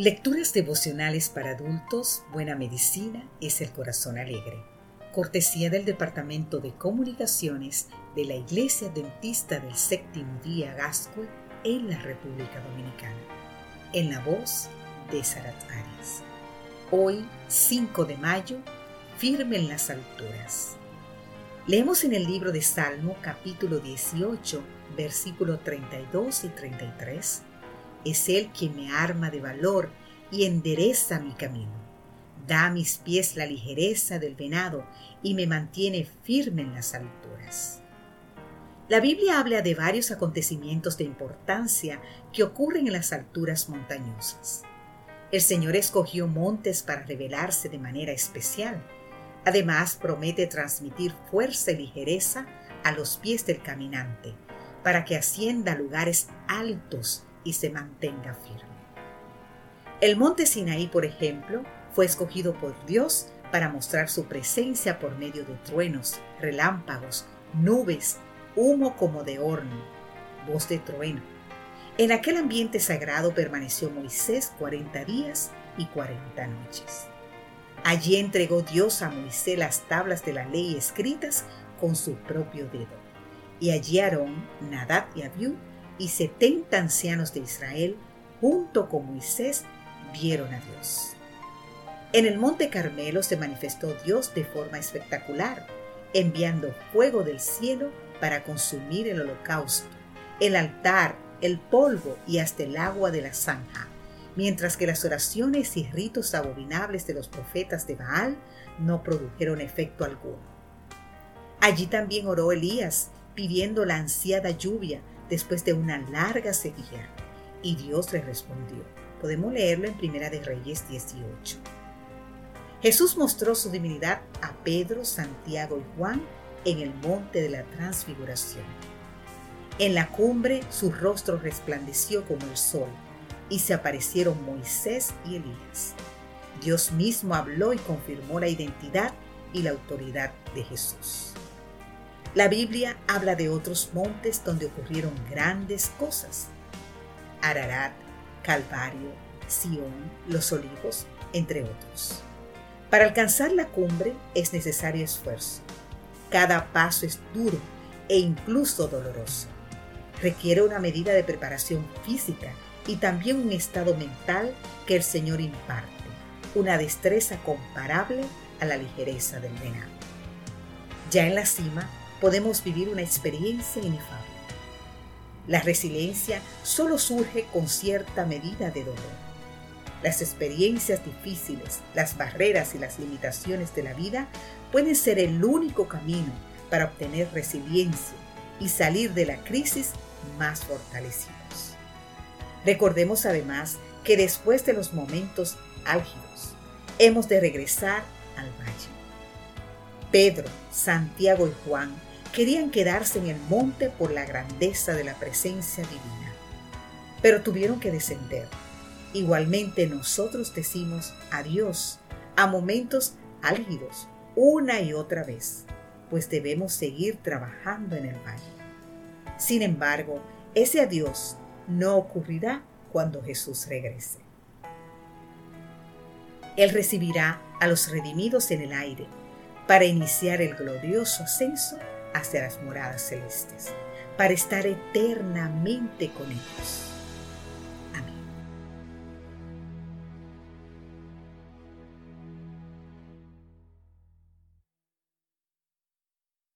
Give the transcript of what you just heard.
Lecturas devocionales para adultos, Buena Medicina es el Corazón Alegre. Cortesía del Departamento de Comunicaciones de la Iglesia Dentista del Séptimo Día Gascue en la República Dominicana. En la voz de Sarat Arias. Hoy, 5 de mayo, firme en las alturas. Leemos en el libro de Salmo capítulo 18, versículos 32 y 33 es Él quien me arma de valor y endereza mi camino. Da a mis pies la ligereza del venado y me mantiene firme en las alturas. La Biblia habla de varios acontecimientos de importancia que ocurren en las alturas montañosas. El Señor escogió montes para revelarse de manera especial. Además, promete transmitir fuerza y ligereza a los pies del caminante, para que ascienda a lugares altos y se mantenga firme. El monte Sinaí, por ejemplo, fue escogido por Dios para mostrar su presencia por medio de truenos, relámpagos, nubes, humo como de horno, voz de trueno. En aquel ambiente sagrado permaneció Moisés cuarenta días y cuarenta noches. Allí entregó Dios a Moisés las tablas de la ley escritas con su propio dedo. Y allí Aarón, Nadab y Abiú y setenta ancianos de Israel, junto con Moisés, vieron a Dios. En el monte Carmelo se manifestó Dios de forma espectacular, enviando fuego del cielo para consumir el holocausto, el altar, el polvo y hasta el agua de la zanja, mientras que las oraciones y ritos abominables de los profetas de Baal no produjeron efecto alguno. Allí también oró Elías, pidiendo la ansiada lluvia después de una larga sequía, y Dios le respondió. Podemos leerlo en Primera de Reyes 18. Jesús mostró su divinidad a Pedro, Santiago y Juan en el monte de la transfiguración. En la cumbre su rostro resplandeció como el sol y se aparecieron Moisés y Elías. Dios mismo habló y confirmó la identidad y la autoridad de Jesús. La Biblia habla de otros montes donde ocurrieron grandes cosas. Ararat, Calvario, Sión, los Olivos, entre otros. Para alcanzar la cumbre es necesario esfuerzo. Cada paso es duro e incluso doloroso. Requiere una medida de preparación física y también un estado mental que el Señor imparte, una destreza comparable a la ligereza del venado. Ya en la cima podemos vivir una experiencia inefable. La resiliencia solo surge con cierta medida de dolor. Las experiencias difíciles, las barreras y las limitaciones de la vida pueden ser el único camino para obtener resiliencia y salir de la crisis más fortalecidos. Recordemos además que después de los momentos álgidos, hemos de regresar al valle. Pedro, Santiago y Juan querían quedarse en el monte por la grandeza de la presencia divina, pero tuvieron que descender. Igualmente nosotros decimos adiós a momentos álgidos una y otra vez, pues debemos seguir trabajando en el valle. Sin embargo, ese adiós no ocurrirá cuando Jesús regrese. Él recibirá a los redimidos en el aire para iniciar el glorioso ascenso hacia las moradas celestes, para estar eternamente con ellos.